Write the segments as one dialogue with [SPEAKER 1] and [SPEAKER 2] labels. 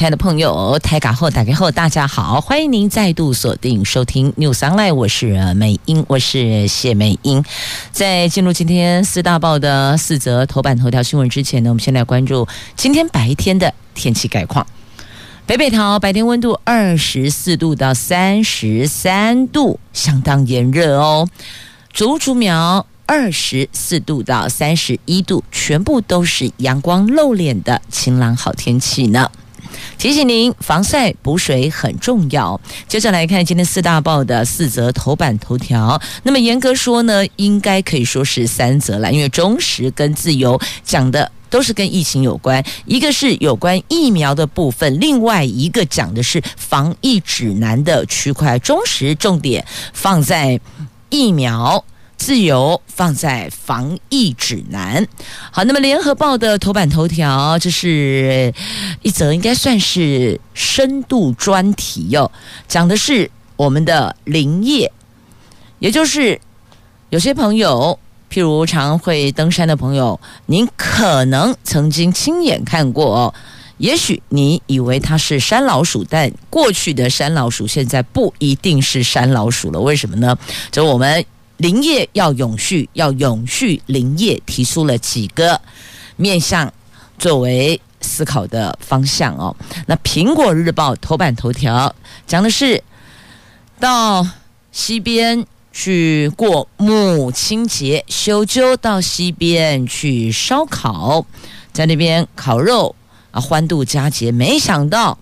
[SPEAKER 1] 亲爱的朋友，台港后打开后，大家好，欢迎您再度锁定收听 News Online，我是美英，我是谢美英。在进入今天四大报的四则头版头条新闻之前呢，我们先来关注今天白天的天气概况。北北桃白天温度二十四度到三十三度，相当炎热哦。竹竹苗二十四度到三十一度，全部都是阳光露脸的晴朗好天气呢。提醒您，防晒补水很重要。接着来看今天四大报的四则头版头条。那么严格说呢，应该可以说是三则了，因为中时跟自由讲的都是跟疫情有关，一个是有关疫苗的部分，另外一个讲的是防疫指南的区块。中时重点放在疫苗。自由放在防疫指南。好，那么联合报的头版头条，这是一则应该算是深度专题哟，讲的是我们的林业，也就是有些朋友，譬如常会登山的朋友，您可能曾经亲眼看过哦。也许你以为它是山老鼠，但过去的山老鼠现在不一定是山老鼠了。为什么呢？就我们。林业要永续，要永续林业，提出了几个面向作为思考的方向哦。那《苹果日报》头版头条讲的是到西边去过母亲节，修旧到西边去烧烤，在那边烤肉啊，欢度佳节。没想到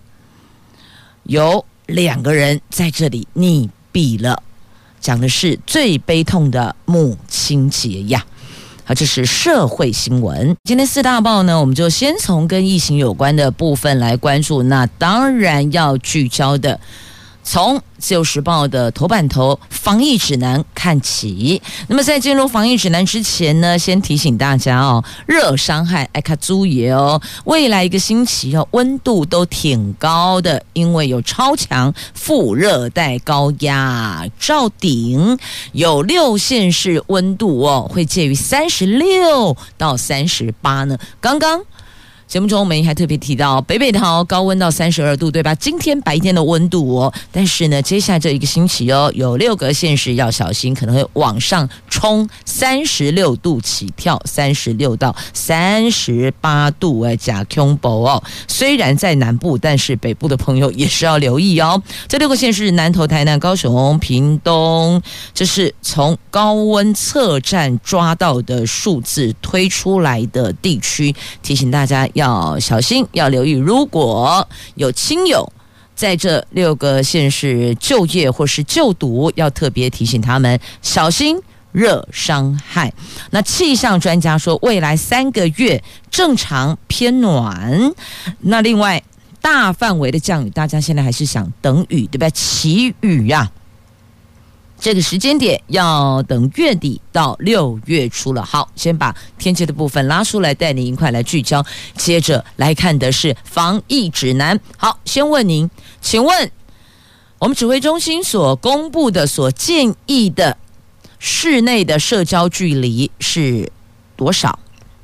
[SPEAKER 1] 有两个人在这里溺毙了。讲的是最悲痛的母亲节呀，好，这是社会新闻。今天四大报呢，我们就先从跟疫情有关的部分来关注，那当然要聚焦的。从自由时报的头版头防疫指南看起。那么在进入防疫指南之前呢，先提醒大家哦，热伤害爱卡猪爷哦，未来一个星期哦，温度都挺高的，因为有超强副热带高压照顶，有六县市温度哦，会介于三十六到三十八呢。刚刚。节目中我们还特别提到北北桃高温到三十二度，对吧？今天白天的温度哦，但是呢，接下来这一个星期哦，有六个县市要小心，可能会往上冲三十六度起跳，三十六到三十八度哎，加恐怖哦。虽然在南部，但是北部的朋友也是要留意哦。这六个县市：南投、台南、高雄、屏东，这是从高温测站抓到的数字推出来的地区，提醒大家。要小心，要留意。如果有亲友在这六个县市就业或是就读，要特别提醒他们小心热伤害。那气象专家说，未来三个月正常偏暖。那另外大范围的降雨，大家现在还是想等雨，对不对？祈雨呀。这个时间点要等月底到六月初了。好，先把天气的部分拉出来，带您一块来聚焦。接着来看的是防疫指南。好，先问您，请问我们指挥中心所公布的、所建议的室内的社交距离是多少？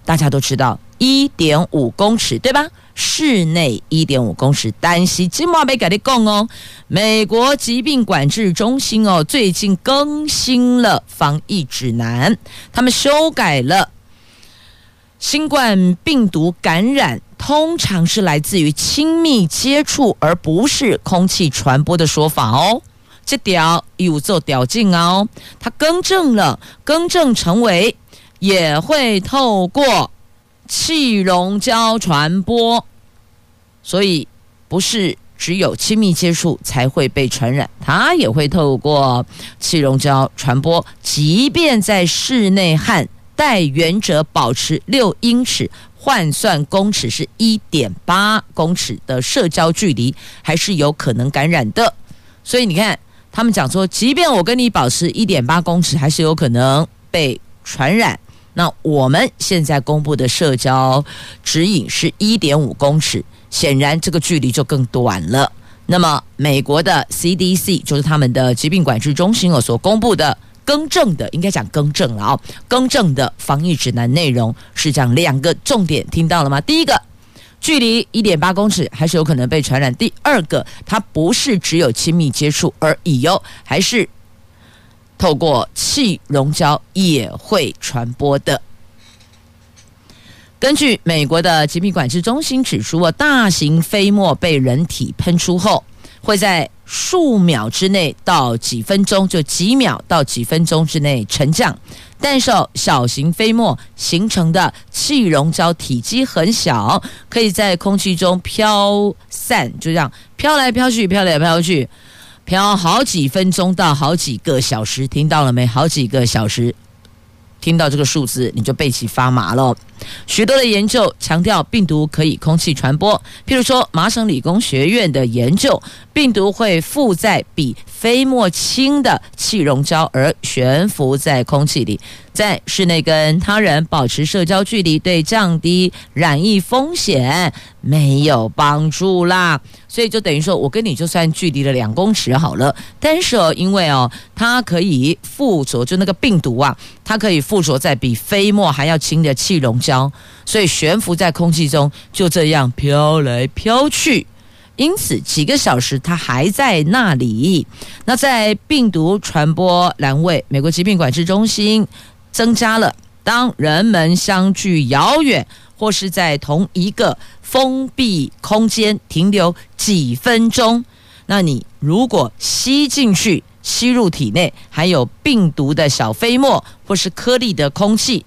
[SPEAKER 1] 大家都知道，一点五公尺，对吧？室内一点五公尺，但是今晚没给你讲哦。美国疾病管制中心哦，最近更新了防疫指南，他们修改了新冠病毒感染通常是来自于亲密接触，而不是空气传播的说法哦。这条有做调整哦，他更正了，更正成为也会透过。气溶胶传播，所以不是只有亲密接触才会被传染，它也会透过气溶胶传播。即便在室内和带原者保持六英尺（换算公尺是一点八公尺）的社交距离，还是有可能感染的。所以你看，他们讲说，即便我跟你保持一点八公尺，还是有可能被传染。那我们现在公布的社交指引是一点五公尺，显然这个距离就更短了。那么美国的 CDC 就是他们的疾病管制中心哦所公布的更正的，应该讲更正了啊，更正的防疫指南内容是这样两个重点，听到了吗？第一个。距离一点八公尺还是有可能被传染。第二个，它不是只有亲密接触而已哟，还是透过气溶胶也会传播的。根据美国的疾病管制中心指出，大型飞沫被人体喷出后，会在数秒之内到几分钟，就几秒到几分钟之内沉降。但是小型飞沫形成的气溶胶体积很小，可以在空气中飘散，就这样飘来飘去，飘来飘去，飘好几分钟到好几个小时，听到了没？好几个小时。听到这个数字，你就背脊发麻了。许多的研究强调病毒可以空气传播，譬如说麻省理工学院的研究，病毒会附在比飞沫轻的气溶胶而悬浮在空气里。在室内跟他人保持社交距离，对降低染疫风险没有帮助啦。所以就等于说，我跟你就算距离了两公尺好了，但是哦，因为哦，它可以附着，就那个病毒啊，它可以附着在比飞沫还要轻的气溶胶，所以悬浮在空气中，就这样飘来飘去。因此，几个小时它还在那里。那在病毒传播栏位，美国疾病管制中心。增加了，当人们相距遥远，或是在同一个封闭空间停留几分钟，那你如果吸进去、吸入体内含有病毒的小飞沫或是颗粒的空气，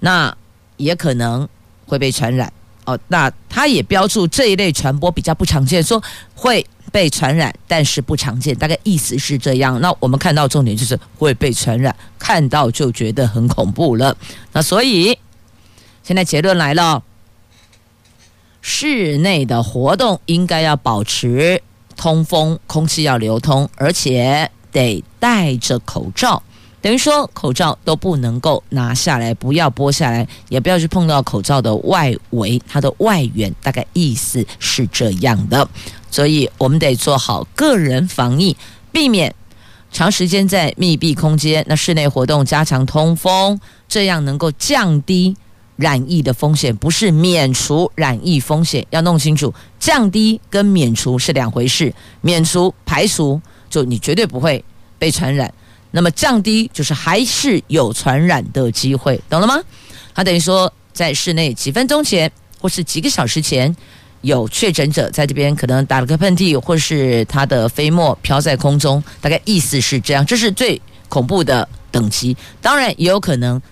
[SPEAKER 1] 那也可能会被传染。哦，那他也标注这一类传播比较不常见，说会。被传染，但是不常见，大概意思是这样。那我们看到重点就是会被传染，看到就觉得很恐怖了。那所以现在结论来了，室内的活动应该要保持通风，空气要流通，而且得戴着口罩。等于说口罩都不能够拿下来，不要剥下来，也不要去碰到口罩的外围，它的外缘。大概意思是这样的。所以我们得做好个人防疫，避免长时间在密闭空间。那室内活动加强通风，这样能够降低染疫的风险，不是免除染疫风险。要弄清楚，降低跟免除是两回事。免除排除，就你绝对不会被传染。那么降低就是还是有传染的机会，懂了吗？它等于说，在室内几分钟前或是几个小时前。有确诊者在这边可能打了个喷嚏，或是他的飞沫飘在空中，大概意思是这样。这是最恐怖的等级。当然也有可能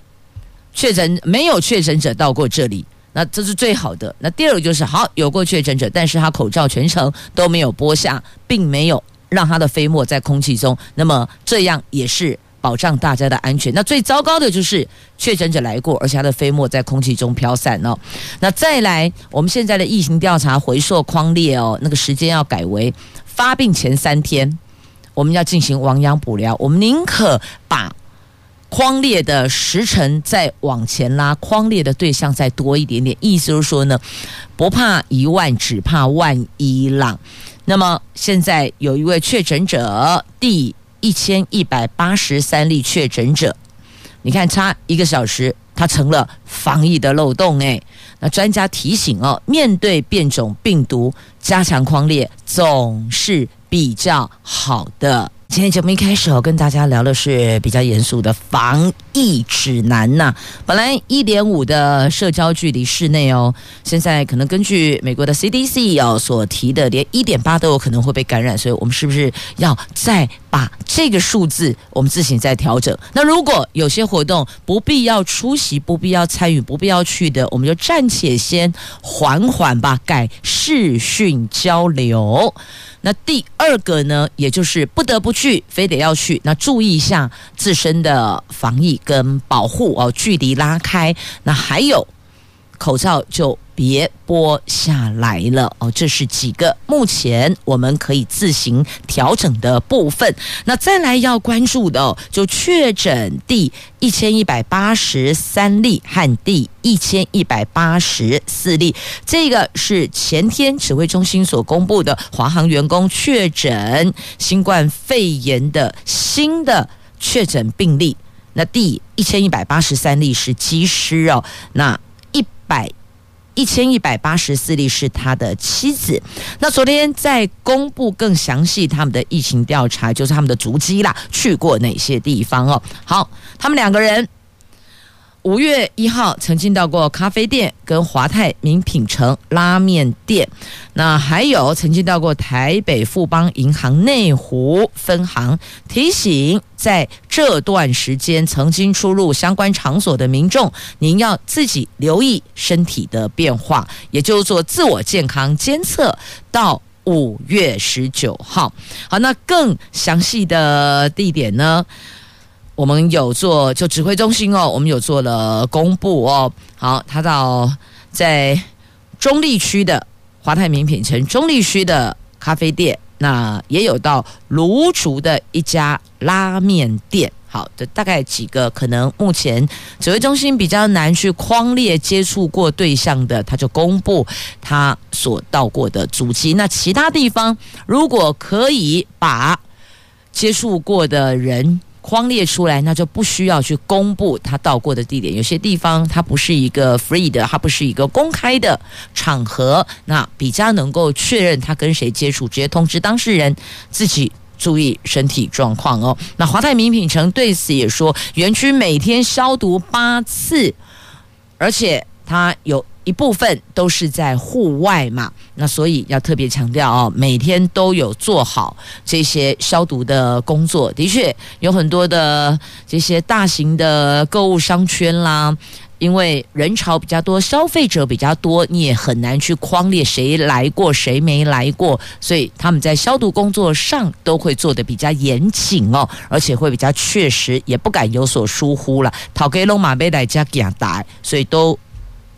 [SPEAKER 1] 确诊没有确诊者到过这里，那这是最好的。那第二个就是好有过确诊者，但是他口罩全程都没有剥下，并没有让他的飞沫在空气中，那么这样也是。保障大家的安全。那最糟糕的就是确诊者来过，而且他的飞沫在空气中飘散哦。那再来，我们现在的疫情调查回溯框列哦，那个时间要改为发病前三天，我们要进行亡羊补牢。我们宁可把框列的时辰再往前拉，框列的对象再多一点点。意思就是说呢，不怕一万，只怕万一浪。那么现在有一位确诊者第。一千一百八十三例确诊者，你看差一个小时，它成了防疫的漏洞诶。那专家提醒哦，面对变种病毒，加强框列总是比较好的。今天节目一开始，我跟大家聊的是比较严肃的防疫指南呐。本来一点五的社交距离室内哦，现在可能根据美国的 CDC 哦所提的，连一点八都有可能会被感染，所以我们是不是要再把这个数字我们自行再调整？那如果有些活动不必要出席、不必要参与、不必要去的，我们就暂且先缓缓吧，改视讯交流。那第二个呢，也就是不得不去，非得要去，那注意一下自身的防疫跟保护哦，距离拉开。那还有口罩就别拨下来了哦。这是几个目前我们可以自行调整的部分。那再来要关注的哦，就确诊第一千一百八十三例和第一千一百八十四例，这个是前天指挥中心所公布的华航员工确诊新冠肺炎的新的确诊病例。那第一千一百八十三例是机师哦，那一百一千一百八十四例是他的妻子。那昨天在公布更详细他们的疫情调查，就是他们的足迹啦，去过哪些地方哦？好，他们两个人。五月一号曾经到过咖啡店跟华泰名品城拉面店，那还有曾经到过台北富邦银行内湖分行。提醒在这段时间曾经出入相关场所的民众，您要自己留意身体的变化，也就是做自我健康监测。到五月十九号，好，那更详细的地点呢？我们有做就指挥中心哦，我们有做了公布哦。好，他到在中立区的华泰名品城中立区的咖啡店，那也有到卢竹的一家拉面店。好的，大概几个可能目前指挥中心比较难去框列接触过对象的，他就公布他所到过的足迹。那其他地方如果可以把接触过的人。框列出来，那就不需要去公布他到过的地点。有些地方它不是一个 free 的，它不是一个公开的场合，那比较能够确认他跟谁接触，直接通知当事人自己注意身体状况哦。那华泰名品城对此也说，园区每天消毒八次，而且它有。一部分都是在户外嘛，那所以要特别强调哦，每天都有做好这些消毒的工作。的确，有很多的这些大型的购物商圈啦，因为人潮比较多，消费者比较多，你也很难去框列谁来过，谁没来过，所以他们在消毒工作上都会做得比较严谨哦，而且会比较确实，也不敢有所疏忽了。讨给龙马贝来加给打，所以都。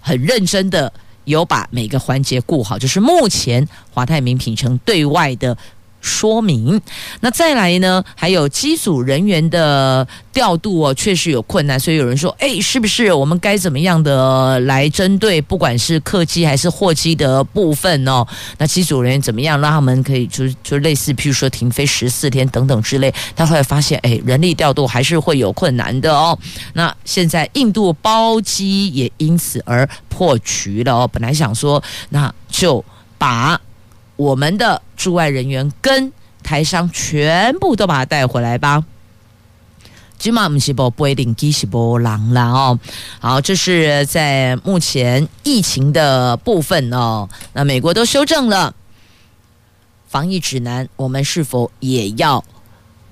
[SPEAKER 1] 很认真的有把每个环节顾好，就是目前华泰名品城对外的。说明，那再来呢？还有机组人员的调度哦，确实有困难，所以有人说，哎，是不是我们该怎么样的来针对，不管是客机还是货机的部分哦？那机组人员怎么样让他们可以就是就类似，譬如说停飞十四天等等之类？他后来发现，哎，人力调度还是会有困难的哦。那现在印度包机也因此而破局了哦。本来想说，那就把。我们的驻外人员跟台商全部都把他带回来吧。今嘛不是波不一定机是波浪了哦。好，这是在目前疫情的部分哦。那美国都修正了防疫指南，我们是否也要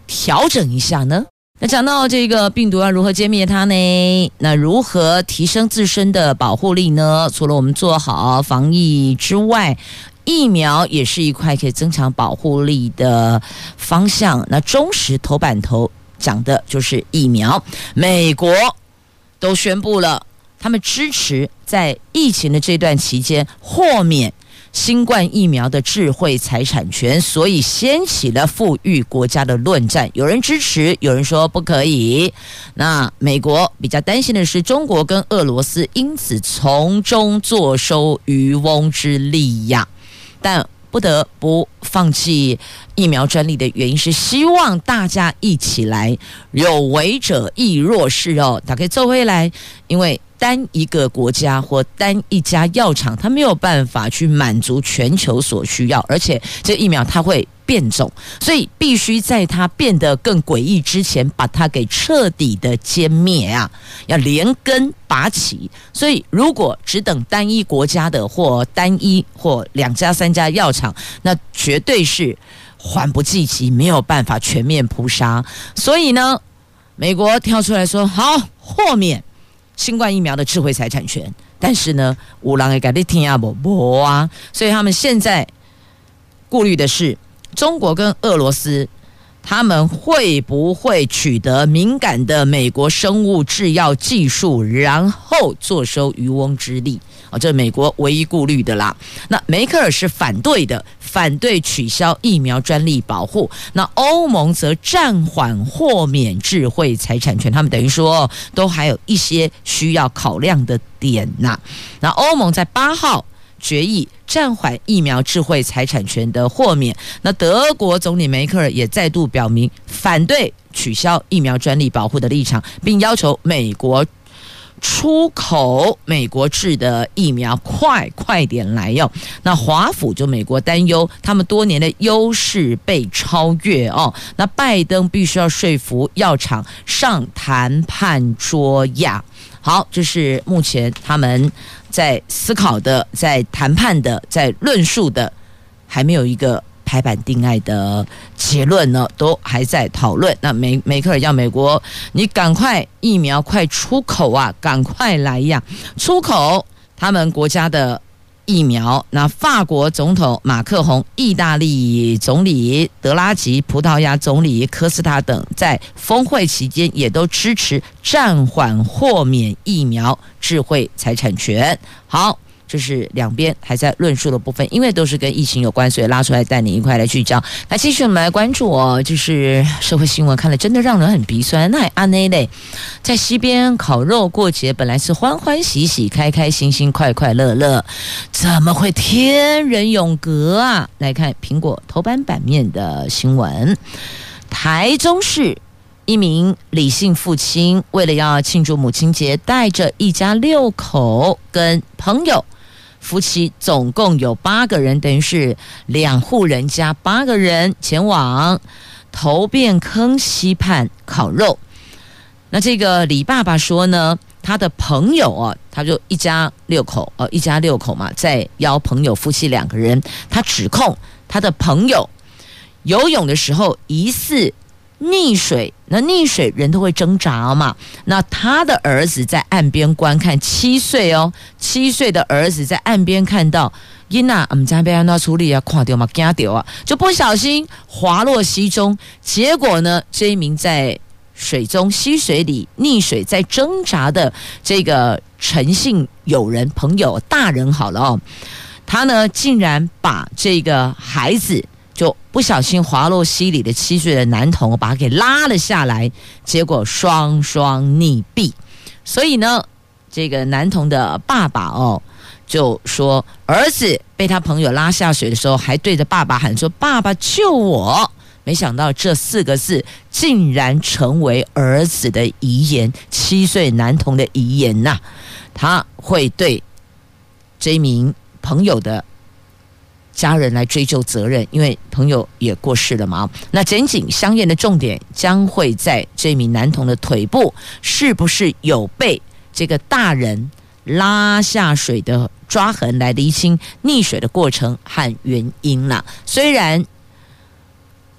[SPEAKER 1] 调整一下呢？那讲到这个病毒要如何歼灭它呢？那如何提升自身的保护力呢？除了我们做好防疫之外，疫苗也是一块可以增强保护力的方向。那中实头版头讲的就是疫苗，美国都宣布了，他们支持在疫情的这段期间豁免新冠疫苗的智慧财产权，所以掀起了富裕国家的论战。有人支持，有人说不可以。那美国比较担心的是，中国跟俄罗斯因此从中坐收渔翁之利呀。但不得不放弃疫苗专利的原因是，希望大家一起来，有为者亦若是哦。打开奏回来，因为单一个国家或单一家药厂，它没有办法去满足全球所需要，而且这疫苗它会。变种，所以必须在它变得更诡异之前，把它给彻底的歼灭啊！要连根拔起。所以，如果只等单一国家的或单一或两家三家药厂，那绝对是缓不济急，没有办法全面扑杀。所以呢，美国跳出来说：“好，豁免新冠疫苗的智慧财产权。”但是呢，五郎也改你听啊不不啊，所以他们现在顾虑的是。中国跟俄罗斯，他们会不会取得敏感的美国生物制药技术，然后坐收渔翁之利？啊，这美国唯一顾虑的啦。那梅克尔是反对的，反对取消疫苗专利保护。那欧盟则暂缓豁免智慧财产权。他们等于说，都还有一些需要考量的点呐。那欧盟在八号。决议暂缓疫苗智慧财产权的豁免。那德国总理梅克尔也再度表明反对取消疫苗专利保护的立场，并要求美国出口美国制的疫苗快快点来用。那华府就美国担忧他们多年的优势被超越哦。那拜登必须要说服药厂上谈判桌呀。好，这是目前他们在思考的、在谈判的、在论述的，还没有一个排版定案的结论呢，都还在讨论。那梅梅克尔要美国，你赶快疫苗快出口啊，赶快来呀，出口他们国家的。疫苗，那法国总统马克宏、意大利总理德拉吉、葡萄牙总理科斯塔等，在峰会期间也都支持暂缓豁免疫苗智慧财产权。好。这是两边还在论述的部分，因为都是跟疫情有关，所以拉出来带你一块来聚焦。那继续我们来关注哦，就是社会新闻，看了真的让人很鼻酸。那阿内嘞，在西边烤肉过节，本来是欢欢喜喜、开开心心、快快乐乐，怎么会天人永隔啊？来看苹果头版版面的新闻，台中市一名李姓父亲，为了要庆祝母亲节，带着一家六口跟朋友。夫妻总共有八个人，等于是两户人家八个人前往头汴坑溪畔烤肉。那这个李爸爸说呢，他的朋友啊，他就一家六口，呃，一家六口嘛，在邀朋友夫妻两个人，他指控他的朋友游泳的时候疑似。溺水，那溺水人都会挣扎嘛。那他的儿子在岸边观看，七岁哦，七岁的儿子在岸边看到，因那我们家被安娜处理啊，垮掉嘛，惊掉啊，就不小心滑落溪中。结果呢，这一名在水中溪水里溺水在挣扎的这个陈姓友人朋友大人好了哦，他呢竟然把这个孩子。就不小心滑落溪里的七岁的男童，把他给拉了下来，结果双双溺毙。所以呢，这个男童的爸爸哦，就说儿子被他朋友拉下水的时候，还对着爸爸喊说：“爸爸救我！”没想到这四个字竟然成为儿子的遗言，七岁男童的遗言呐、他会对这名朋友的。家人来追究责任，因为朋友也过世了嘛。那检警相验的重点将会在这名男童的腿部，是不是有被这个大人拉下水的抓痕，来厘清溺水的过程和原因了。虽然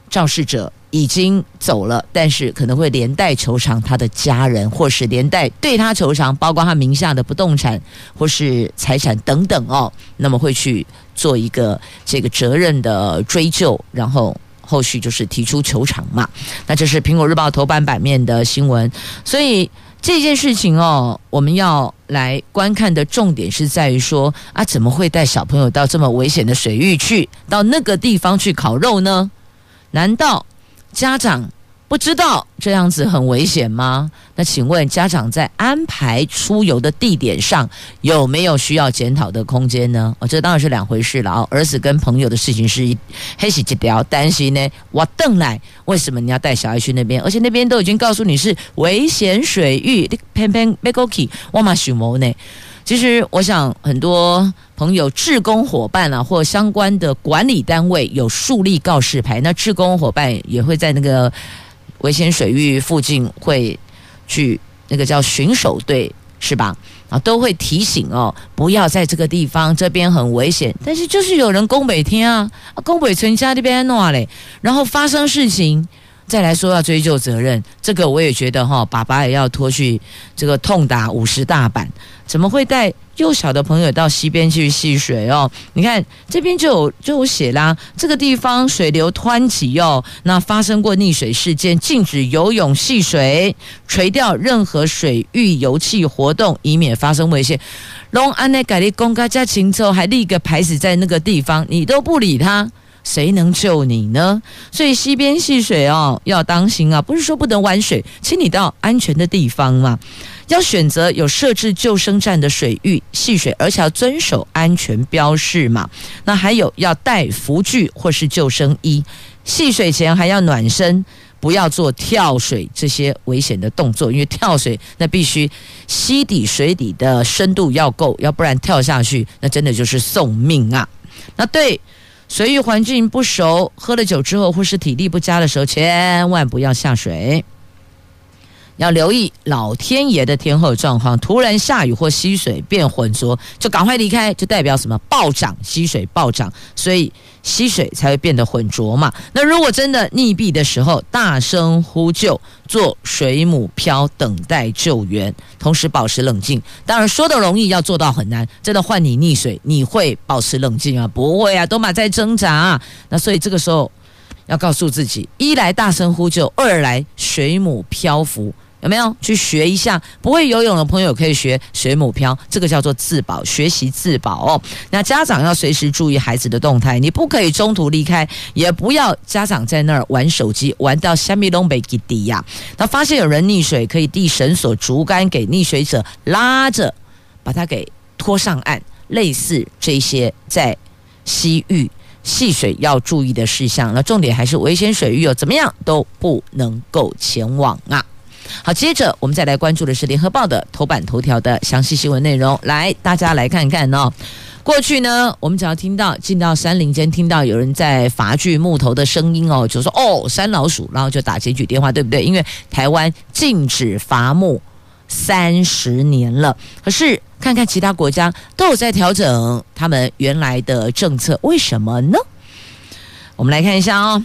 [SPEAKER 1] 肇事者。已经走了，但是可能会连带求偿他的家人，或是连带对他求偿，包括他名下的不动产或是财产等等哦。那么会去做一个这个责任的追究，然后后续就是提出求偿嘛。那这是苹果日报头版版面的新闻，所以这件事情哦，我们要来观看的重点是在于说啊，怎么会带小朋友到这么危险的水域去，到那个地方去烤肉呢？难道？家长不知道这样子很危险吗？那请问家长在安排出游的地点上有没有需要检讨的空间呢？哦，这当然是两回事了啊！儿子跟朋友的事情是一黑喜几条，担心呢，我邓来为什么你要带小孩去那边？而且那边都已经告诉你是危险水域，偏偏被勾起，我嘛许谋呢？其实，我想很多朋友、志工伙伴啊，或相关的管理单位有树立告示牌，那志工伙伴也会在那个危险水域附近会去那个叫巡守队，是吧？啊，都会提醒哦，不要在这个地方，这边很危险。但是就是有人宫北天啊，宫北村家这边弄啊嘞，然后发生事情，再来说要追究责任，这个我也觉得哈，爸爸也要拖去这个痛打五十大板。怎么会带幼小的朋友到溪边去戏水哦？你看这边就有就有写啦，这个地方水流湍急哦，那发生过溺水事件，禁止游泳戏水，垂钓任何水域游憩活动，以免发生危险。龙安内改立公家加禽之后，还立个牌子在那个地方，你都不理他。谁能救你呢？所以溪边戏水哦，要当心啊！不是说不能玩水，请你到安全的地方嘛。要选择有设置救生站的水域戏水，而且要遵守安全标示嘛。那还有要带浮具或是救生衣。戏水前还要暖身，不要做跳水这些危险的动作，因为跳水那必须溪底水底的深度要够，要不然跳下去那真的就是送命啊！那对。水域环境不熟，喝了酒之后或是体力不佳的时候，千万不要下水。要留意老天爷的天候状况，突然下雨或溪水变浑浊，就赶快离开，就代表什么？暴涨，溪水暴涨，所以溪水才会变得浑浊嘛。那如果真的溺毙的时候，大声呼救，做水母漂，等待救援，同时保持冷静。当然说的容易，要做到很难。真的换你溺水，你会保持冷静啊？不会啊，都嘛在挣扎啊。那所以这个时候要告诉自己：一来大声呼救，二来水母漂浮。有没有去学一下？不会游泳的朋友可以学水母漂，这个叫做自保，学习自保哦。那家长要随时注意孩子的动态，你不可以中途离开，也不要家长在那儿玩手机，玩到虾米拢没给底呀。那发现有人溺水，可以递绳索、竹竿给溺水者拉着，把他给拖上岸。类似这些在西域戏水要注意的事项，那重点还是危险水域哦，怎么样都不能够前往啊。好，接着我们再来关注的是《联合报》的头版头条的详细新闻内容。来，大家来看看哦。过去呢，我们只要听到进到山林间，听到有人在伐锯木头的声音哦，就说哦，山老鼠，然后就打检举电话，对不对？因为台湾禁止伐木三十年了，可是看看其他国家都有在调整他们原来的政策，为什么呢？我们来看一下哦，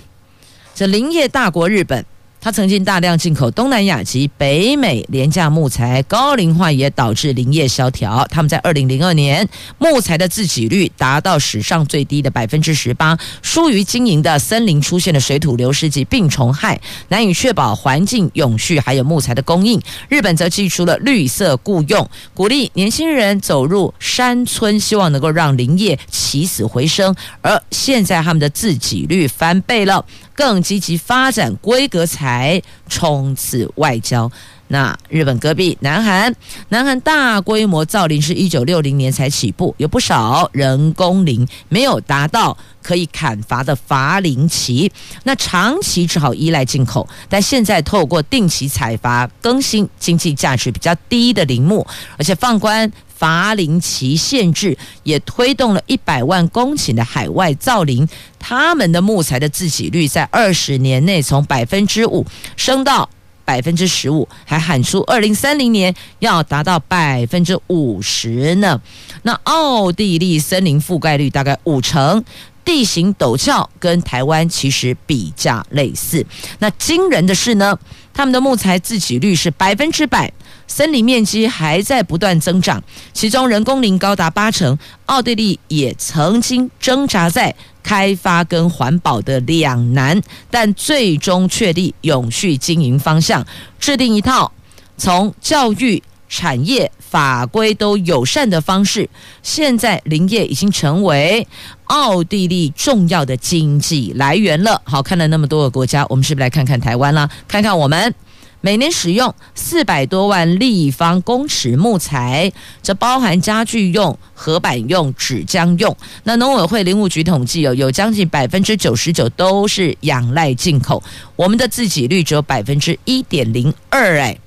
[SPEAKER 1] 这林业大国日本。他曾经大量进口东南亚及北美廉价木材，高龄化也导致林业萧条。他们在二零零二年木材的自给率达到史上最低的百分之十八，疏于经营的森林出现了水土流失及病虫害，难以确保环境永续，还有木材的供应。日本则寄出了绿色雇用，鼓励年轻人走入山村，希望能够让林业起死回生。而现在他们的自给率翻倍了。更积极发展规格才，冲刺外交。那日本隔壁南韩，南韩大规模造林是一九六零年才起步，有不少人工林没有达到可以砍伐的伐林期，那长期只好依赖进口。但现在透过定期采伐，更新经济价值比较低的林木，而且放宽。伐林期限制也推动了一百万公顷的海外造林，他们的木材的自给率在二十年内从百分之五升到百分之十五，还喊出二零三零年要达到百分之五十呢。那奥地利森林覆盖率大概五成，地形陡峭，跟台湾其实比较类似。那惊人的是呢，他们的木材自给率是百分之百。森林面积还在不断增长，其中人工林高达八成。奥地利也曾经挣扎在开发跟环保的两难，但最终确立永续经营方向，制定一套从教育、产业、法规都友善的方式。现在林业已经成为奥地利重要的经济来源了。好，看了那么多个国家，我们是不是来看看台湾啦？看看我们。每年使用四百多万立方公尺木材，这包含家具用、合板用、纸浆用。那农委会林务局统计有有将近百分之九十九都是仰赖进口，我们的自给率只有百分之一点零二。哎，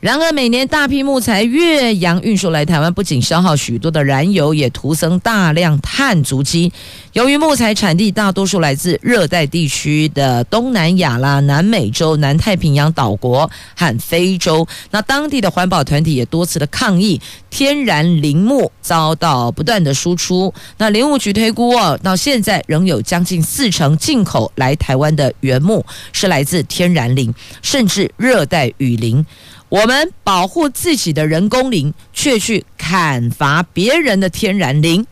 [SPEAKER 1] 然而，每年大批木材越洋运输来台湾，不仅消耗许多的燃油，也徒增大量碳足迹。由于木材产地大多数来自热带地区的东南亚啦、南美洲、南太平洋岛国和非洲，那当地的环保团体也多次的抗议，天然林木遭到不断的输出。那林务局推估哦，到现在仍有将近四成进口来台湾的原木是来自天然林，甚至热带雨林。我们保护自己的人工林，却去砍伐别人的天然林，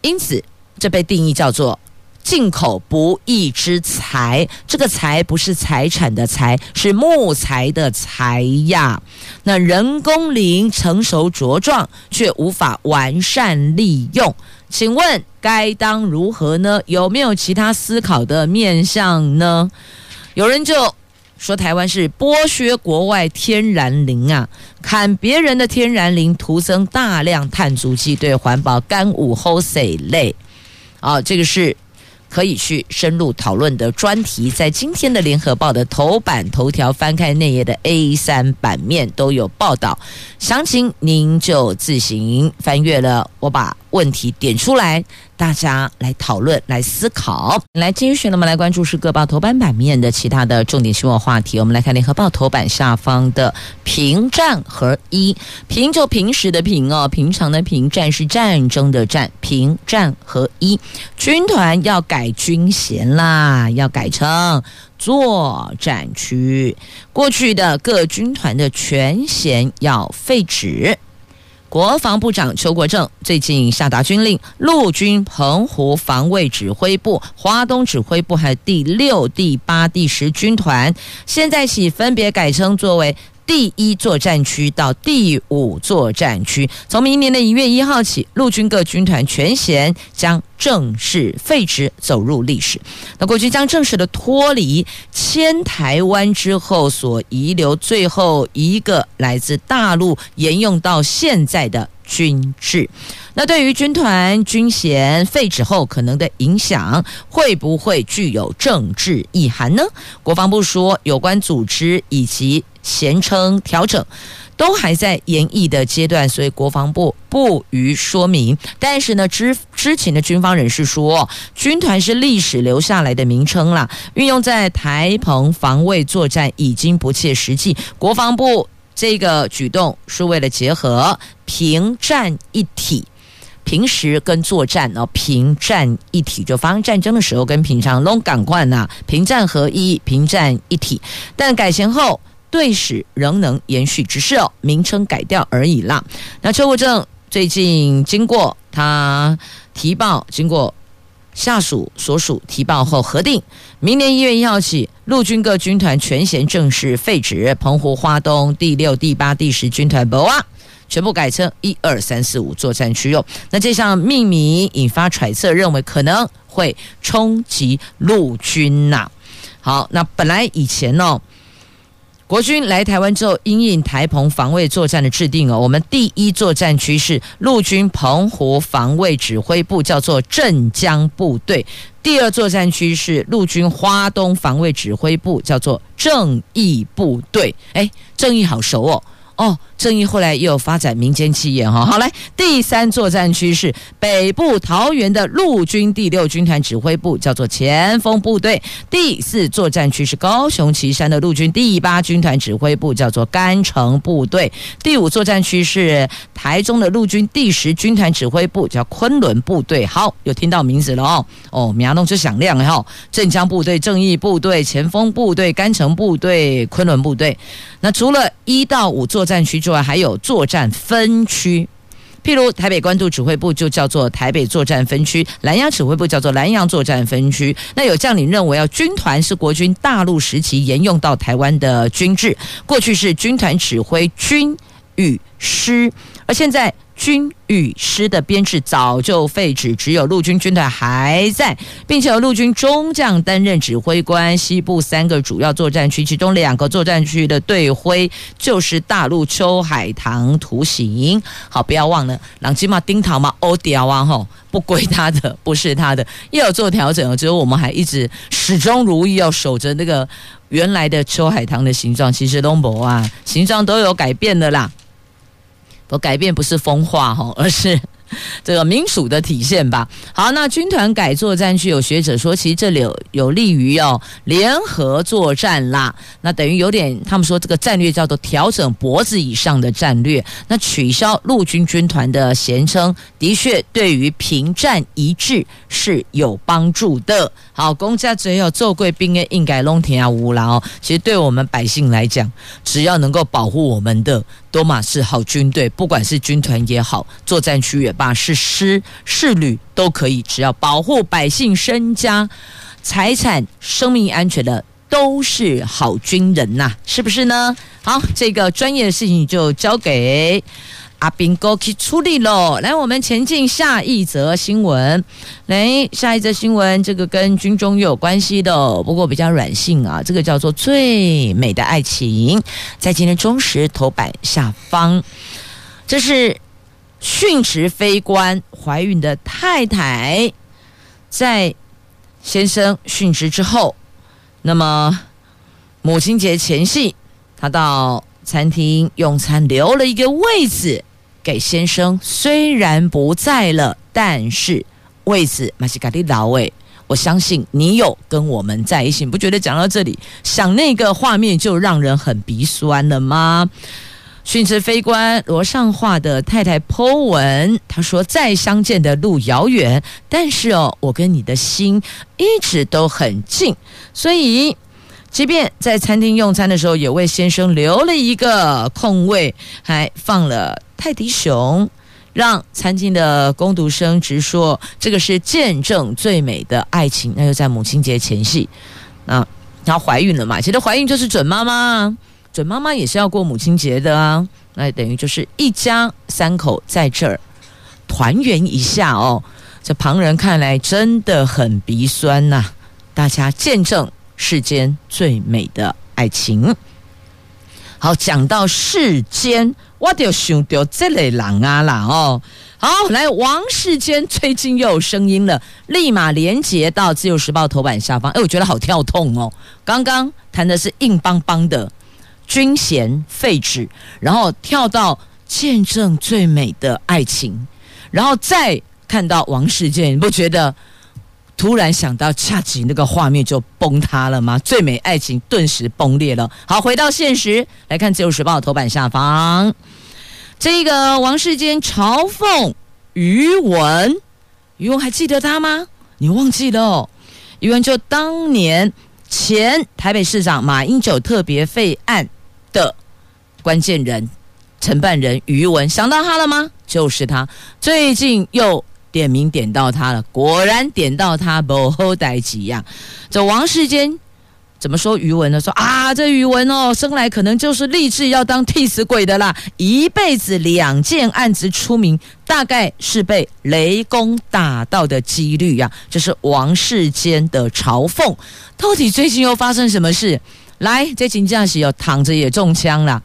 [SPEAKER 1] 因此这被定义叫做进口不义之财。这个财不是财产的财，是木材的材呀。那人工林成熟茁壮，却无法完善利用，请问该当如何呢？有没有其他思考的面向呢？有人就。说台湾是剥削国外天然林啊，砍别人的天然林，徒增大量碳足迹，对环保干五齁水泪。啊，这个是。可以去深入讨论的专题，在今天的联合报的头版头条翻开内页的 A 三版面都有报道，详情您就自行翻阅了。我把问题点出来，大家来讨论、来思考。来，继续，那么来关注是各报头版版面的其他的重点新闻话题。我们来看联合报头版下方的平战合一，平就平时的平哦，平常的平，战是战争的战，平战合一，军团要改。军衔啦，要改成作战区。过去的各军团的权衔要废止。国防部长邱国正最近下达军令，陆军澎湖防卫指挥部、华东指挥部还有第六、第八、第十军团，现在起分别改称作为。第一作战区到第五作战区，从明年的一月一号起，陆军各军团全衔将正式废止，走入历史。那过去将正式的脱离迁台湾之后所遗留最后一个来自大陆沿用到现在的军制。那对于军团军衔废止后可能的影响，会不会具有政治意涵呢？国防部说，有关组织以及衔称调整都还在研议的阶段，所以国防部不予说明。但是呢，知知情的军方人士说，军团是历史留下来的名称啦，运用在台澎防卫作战已经不切实际。国防部这个举动是为了结合平战一体。平时跟作战哦，平战一体，就发生战争的时候跟平常拢赶快呐，平战合一，平战一体。但改前后，队史仍能延续，只是哦，名称改掉而已啦。那邱国正最近经过他提报，经过下属所属提报后核定，明年一月一号起，陆军各军团全衔正式废止，澎湖、花东第六、第八、第十军团不啊。全部改称一二三四五作战区用。那这项命名引发揣测，认为可能会冲击陆军呐。好，那本来以前呢，国军来台湾之后，因应台澎防卫作战的制定哦，我们第一作战区是陆军澎湖防卫指挥部，叫做镇江部队；第二作战区是陆军花东防卫指挥部，叫做正义部队。哎，正义好熟哦。哦，正义后来又发展民间企业哈。好，来第三作战区是北部桃园的陆军第六军团指挥部，叫做前锋部队；第四作战区是高雄旗山的陆军第八军团指挥部，叫做甘城部队；第五作战区是台中的陆军第十军团指挥部，叫昆仑部队。好，有听到名字了哦。哦，苗东就响亮了哈。镇江部队、正义部队、前锋部队、甘城部队、昆仑部队。那除了一到五作战区之外，还有作战分区，譬如台北关渡指挥部就叫做台北作战分区，南洋指挥部叫做南洋作战分区。那有将领认为，要军团是国军大陆时期沿用到台湾的军制，过去是军团指挥军与师，而现在。军与师的编制早就废止，只有陆军军团还在，并且由陆军中将担任指挥官。西部三个主要作战区，其中两个作战区的队徽就是大陆秋海棠图形。好，不要忘了，朗基嘛、丁桃嘛、欧迪啊，吼，不归他的，不是他的，又有做调整了，只有我们还一直始终如一，要守着那个。原来的秋海棠的形状，其实东博啊，形状都有改变的啦。不改变不是风化哈，而是。这个民主的体现吧。好，那军团改作战区，有学者说，其实这里有有利于哦联合作战啦。那等于有点，他们说这个战略叫做调整脖子以上的战略。那取消陆军军团的衔称，的确对于平战一致是有帮助的。好，公家只要做贵兵的应该拢挺啊无劳哦。其实对我们百姓来讲，只要能够保护我们的，多马是好军队。不管是军团也好，作战区也罢，是师是旅都可以，只要保护百姓身家、财产、生命安全的，都是好军人呐，是不是呢？好，这个专业的事情就交给。阿兵哥去出力喽！来，我们前进下一则新闻。来，下一则新闻，这个跟军中有关系的，不过比较软性啊。这个叫做《最美的爱情》，在今天中时头版下方。这是殉职非官怀孕的太太，在先生殉职之后，那么母亲节前夕，她到餐厅用餐，留了一个位子。给先生虽然不在了，但是位置马西卡蒂老位，我相信你有跟我们在一起，不觉得讲到这里，想那个画面就让人很鼻酸了吗？殉职飞官罗尚化的太太 Po 文，他说再相见的路遥远，但是哦，我跟你的心一直都很近，所以。即便在餐厅用餐的时候，也为先生留了一个空位，还放了泰迪熊，让餐厅的工读生直说这个是见证最美的爱情。那就在母亲节前夕，那她怀孕了嘛？其实怀孕就是准妈妈，准妈妈也是要过母亲节的啊。那等于就是一家三口在这儿团圆一下哦。这旁人看来真的很鼻酸呐、大家见证。世间最美的爱情。好，讲到世间，我就想到这类人啊啦哦。好，来，王世坚最近又有声音了，立马连接到《自由时报》头版下方。哎，我觉得好跳痛哦。刚刚谈的是硬邦邦的军衔废止，然后跳到见证最美的爱情，然后再看到王世坚，你不觉得？突然想到恰吉那个画面就崩塌了吗？最美爱情顿时崩裂了。好，回到现实来看《自由时报》头版下方，这个王世坚嘲讽余文，余文还记得他吗？你忘记了哦？余文就当年前台北市长马英九特别费案的关键人、承办人余文，想到他了吗？就是他，最近又。点名点到他了，果然点到他不好代志呀。这王世坚怎么说余文呢？说啊，这余文哦，生来可能就是立志要当替死鬼的啦，一辈子两件案子出名，大概是被雷公打到的几率呀。这是王世坚的嘲讽。到底最近又发生什么事？来，这警驾驶又躺着也中枪了，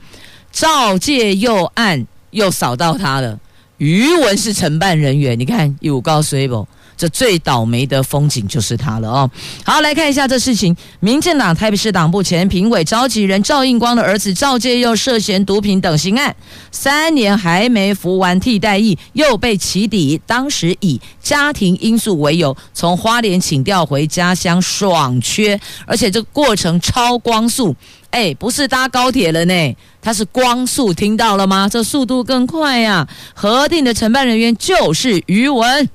[SPEAKER 1] 赵介佑案又扫到他了。余文是承办人员，你看有告诉不？这最倒霉的风景就是他了哦。好，来看一下这事情。民进党台北市党部前评委召集人赵应光的儿子赵介佑涉嫌毒品等刑案，三年还没服完替代役，又被起底。当时以家庭因素为由，从花莲请调回家乡爽缺，而且这个过程超光速，哎，不是搭高铁了呢。他是光速，听到了吗？这速度更快呀！核定的承办人员就是余文，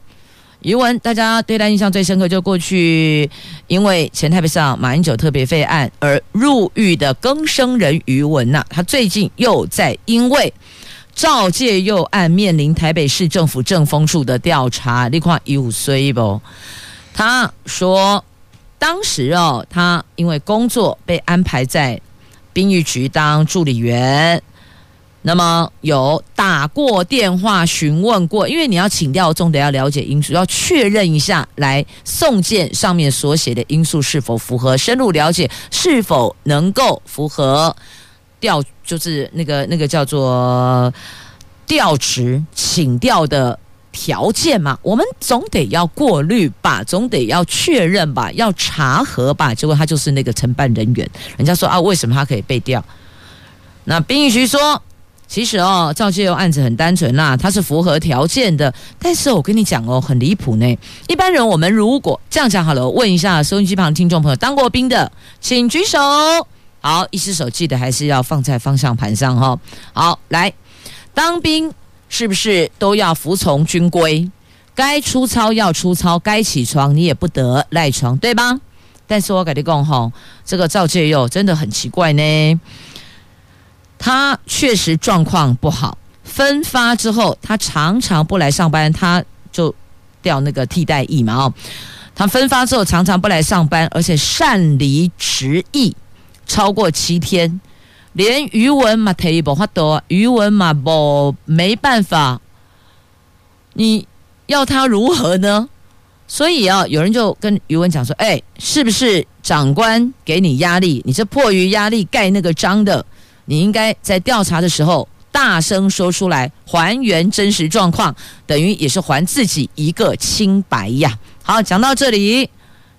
[SPEAKER 1] 余文，大家对他印象最深刻，就过去因为前台北市长马英九特别费案而入狱的更生人余文呐。他最近又在因为赵介佑案面临台北市政府政风处的调查，你看有衰不？他说当时哦，他因为工作被安排在。兵役局当助理员，那么有打过电话询问过，因为你要请调，总得要了解因素，要确认一下来送件上面所写的因素是否符合，深入了解是否能够符合。调，就是那个那个叫做调职请调的条件嘛，我们总得要过滤吧，总得要确认吧，要查核吧。结果他就是那个承办人员，人家说啊，为什么他可以被调？那兵役局说，其实哦，赵介佑案子很单纯啦，他是符合条件的。但是我跟你讲哦，很离谱呢。一般人我们如果这样讲好了，问一下收音机旁听众朋友，当过兵的请举手。好，一只手记得还是要放在方向盘上哈、哦。好，来当兵。是不是都要服从军规？该出操要出操，该起床你也不得赖床，对吧？但是我跟你讲吼，这个赵介佑真的很奇怪呢。他确实状况不好，分发之后他常常不来上班，他就调那个替代役嘛哦。他分发之后常常不来上班，而且擅离职役超过七天。连余文嘛，提不发多，余文嘛不没办法，你要他如何呢？所以啊，有人就跟余文讲说：“哎，是不是长官给你压力？你这迫于压力盖那个章的，你应该在调查的时候大声说出来，还原真实状况，等于也是还自己一个清白呀。”好，讲到这里。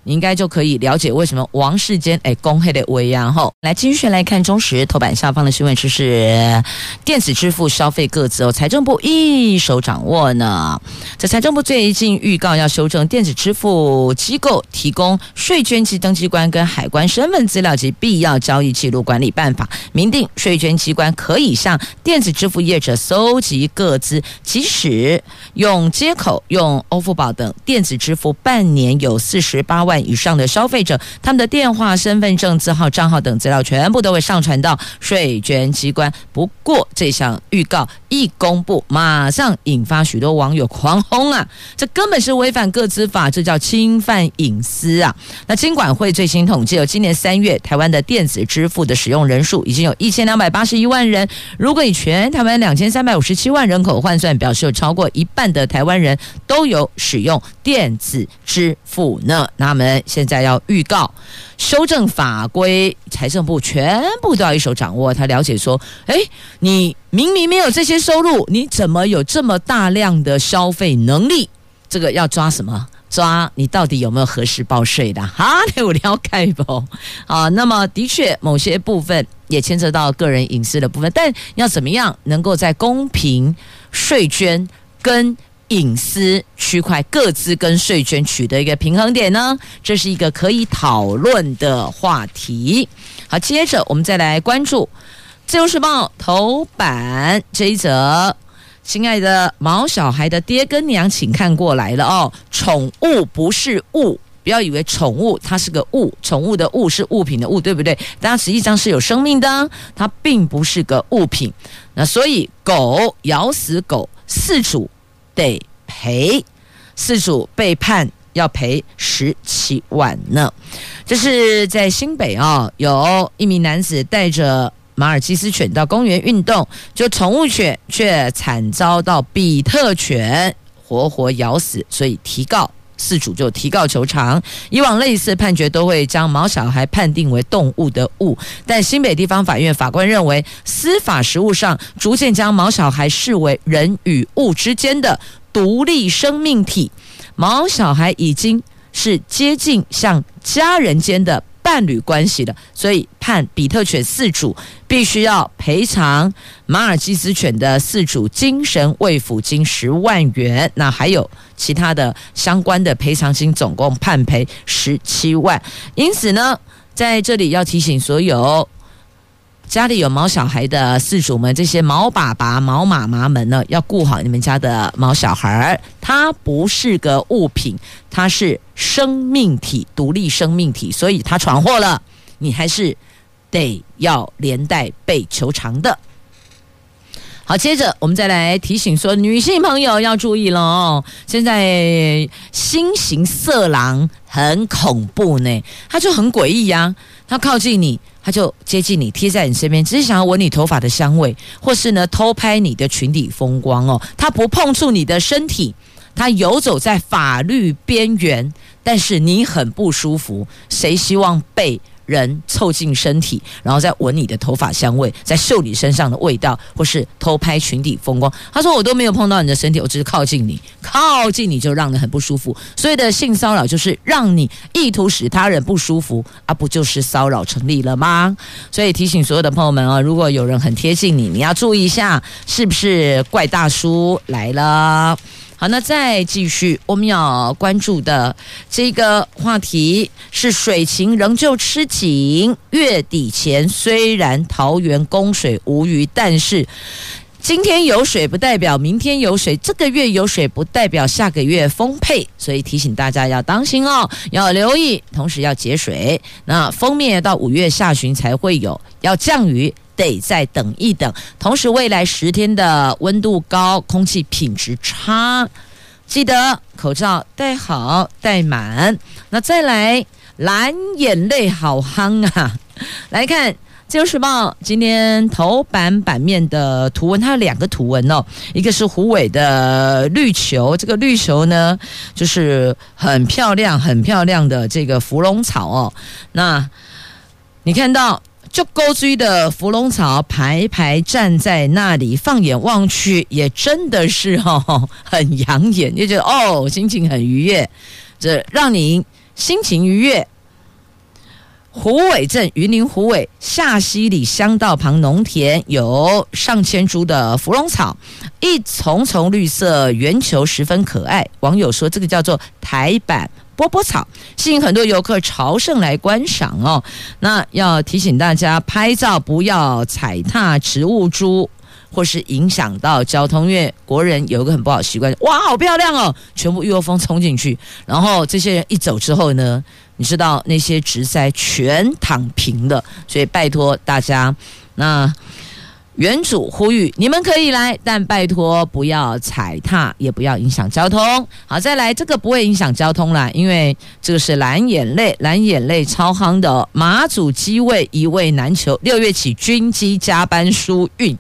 [SPEAKER 1] 你应该就可以了解为什么王世坚哎公开的威扬后，来继续来看中时头版下方的新闻，就是电子支付消费个资哦，财政部一手掌握呢。这财政部最近预告要修正电子支付机构提供税捐及登机关跟海关身份资料及必要交易记录管理办法，明定税捐机关可以向电子支付业者搜集个资，即使用接口、用欧付宝等电子支付半年有四十八万。以上的消费者，他们的电话、身份证字号、账号等资料全部都会上传到税捐机关。不过，这项预告一公布，马上引发许多网友狂轰啊！这根本是违反个资法，这叫侵犯隐私啊！那金管会最新统计，有今年三月台湾的电子支付的使用人数已经有一千两百八十一万人。如果以全台湾两千三百五十七万人口换算，表示有超过一半的台湾人都有使用电子支付呢。那么。现在要预告修正法规，财政部全部都要一手掌握。他了解说，哎，你明明没有这些收入，你怎么有这么大量的消费能力？这个要抓什么？抓你到底有没有核实报税的？哈，有了解不？啊，那么的确，某些部分也牵扯到个人隐私的部分，但要怎么样能够在公平税捐跟隐私区块各自跟税捐取得一个平衡点呢？这是一个可以讨论的话题。好，接着我们再来关注《自由时报》头版这一则：亲爱的毛小孩的爹跟娘，请看过来了哦。宠物不是物，不要以为宠物它是个物，宠物的物是物品的物，对不对？但它实际上是有生命的，它并不是个物品。那所以狗咬死狗，饲主。得赔，四主被判要赔十七万呢。这是在新北啊，有一名男子带着马尔济斯犬到公园运动，就宠物犬却惨遭到比特犬活活咬死，所以提告。自主就提告求偿，以往类似判决都会将毛小孩判定为动物的物，但新北地方法院法官认为，司法实务上逐渐将毛小孩视为人与物之间的独立生命体，毛小孩已经是接近像家人间的。伴侣关系的，所以判比特犬四主必须要赔偿马尔济斯犬的四主精神慰抚金十万元，那还有其他的相关的赔偿金，总共判赔十七万。因此呢，在这里要提醒所有。家里有毛小孩的饲主们，这些毛爸爸、毛妈妈们呢，要顾好你们家的毛小孩儿。它不是个物品，它是生命体，独立生命体，所以它闯祸了，你还是得要连带被求偿的。好，接着我们再来提醒说，女性朋友要注意了哦。现在新型色狼很恐怖呢，它就很诡异呀，它靠近你。他就接近你，贴在你身边，只是想要闻你头发的香味，或是呢偷拍你的裙底风光哦。他不碰触你的身体，他游走在法律边缘，但是你很不舒服。谁希望被人凑近身体，然后再闻你的头发香味，再嗅你身上的味道，或是偷拍裙底风光。他说我都没有碰到你的身体，我只是靠近你，靠近你就让人很不舒服。所以的性骚扰就是让你意图使他人不舒服，啊，不就是骚扰成立了吗？所以提醒所有的朋友们啊，如果有人很贴近你，你要注意一下，是不是怪大叔来了？好，那再继续，我们要关注的这个话题是水情仍旧吃紧。月底前虽然桃园供水无虞，但是今天有水不代表明天有水，这个月有水不代表下个月丰沛，所以提醒大家要当心哦，要留意，同时要节水。那封面到五月下旬才会有，要降雨。得再等一等，同时未来十天的温度高，空气品质差，记得口罩戴好戴满。那再来蓝眼泪好夯啊！来看《自由时报》今天头版版面的图文，它有两个图文哦，一个是虎尾的绿球，这个绿球呢就是很漂亮、很漂亮的这个芙蓉草哦。那你看到？就勾追的芙蓉草排排站在那里，放眼望去，也真的是哦，很养眼，就觉得哦，心情很愉悦，这让你心情愉悦。虎尾镇云林虎尾下溪里乡道旁农田有上千株的芙蓉草，一丛丛绿色圆球，十分可爱。网友说，这个叫做台版。波波草吸引很多游客朝圣来观赏哦。那要提醒大家，拍照不要踩踏植物株，或是影响到交通。因为国人有一个很不好习惯，哇，好漂亮哦，全部一窝蜂冲进去，然后这些人一走之后呢，你知道那些植栽全躺平的。所以拜托大家，那。原主呼吁你们可以来，但拜托不要踩踏，也不要影响交通。好，再来这个不会影响交通啦，因为这个是蓝眼泪，蓝眼泪超夯的马祖机位一位难求，六月起军机加班疏运。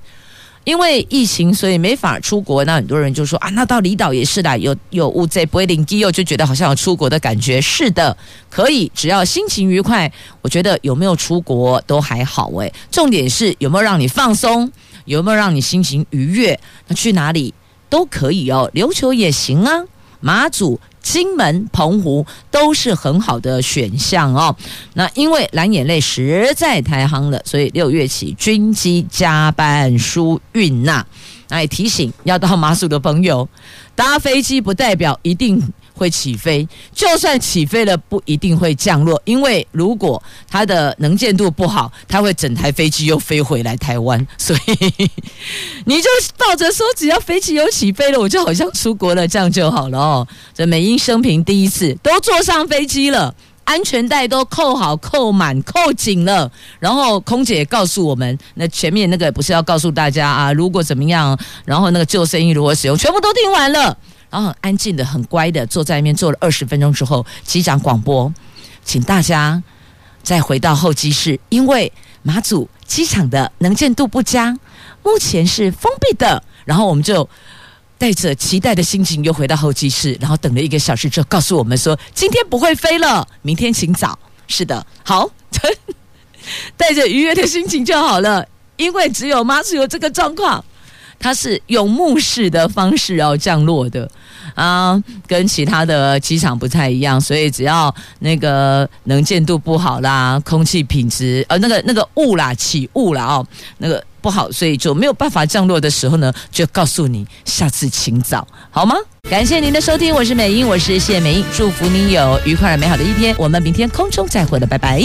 [SPEAKER 1] 因为疫情，所以没法出国。那很多人就说啊，那到离岛也是的，有有乌贼不会领机，又就觉得好像有出国的感觉。是的，可以，只要心情愉快，我觉得有没有出国都还好。诶，重点是有没有让你放松，有没有让你心情愉悦，那去哪里都可以哦，琉球也行啊，马祖。金门、澎湖都是很好的选项哦。那因为蓝眼泪实在太夯了，所以六月起军机加班疏运呐。那也提醒要到马祖的朋友，搭飞机不代表一定会起飞，就算起飞了，不一定会降落，因为如果它的能见度不好，它会整台飞机又飞回来台湾，所以你就抱着说，只要飞机有起飞了，我就好像出国了，这样就好了哦。这美英生平第一次都坐上飞机了，安全带都扣好、扣满、扣紧了，然后空姐告诉我们，那前面那个不是要告诉大家啊，如果怎么样，然后那个救生衣如何使用，全部都听完了。然后很安静的、很乖的坐在那边坐了二十分钟之后，机长广播，请大家再回到候机室，因为马祖机场的能见度不佳，目前是封闭的。然后我们就带着期待的心情又回到候机室，然后等了一个小时之后，告诉我们说今天不会飞了，明天请早。是的，好，带着愉悦的心情就好了，因为只有马祖有这个状况。它是用目视的方式要降落的啊，跟其他的机场不太一样，所以只要那个能见度不好啦，空气品质呃那个那个雾啦起雾啦哦，那个不好，所以就没有办法降落的时候呢，就告诉你下次请早，好吗？感谢您的收听，我是美英，我是谢美英，祝福您有愉快而美好的一天，我们明天空中再会了，拜拜。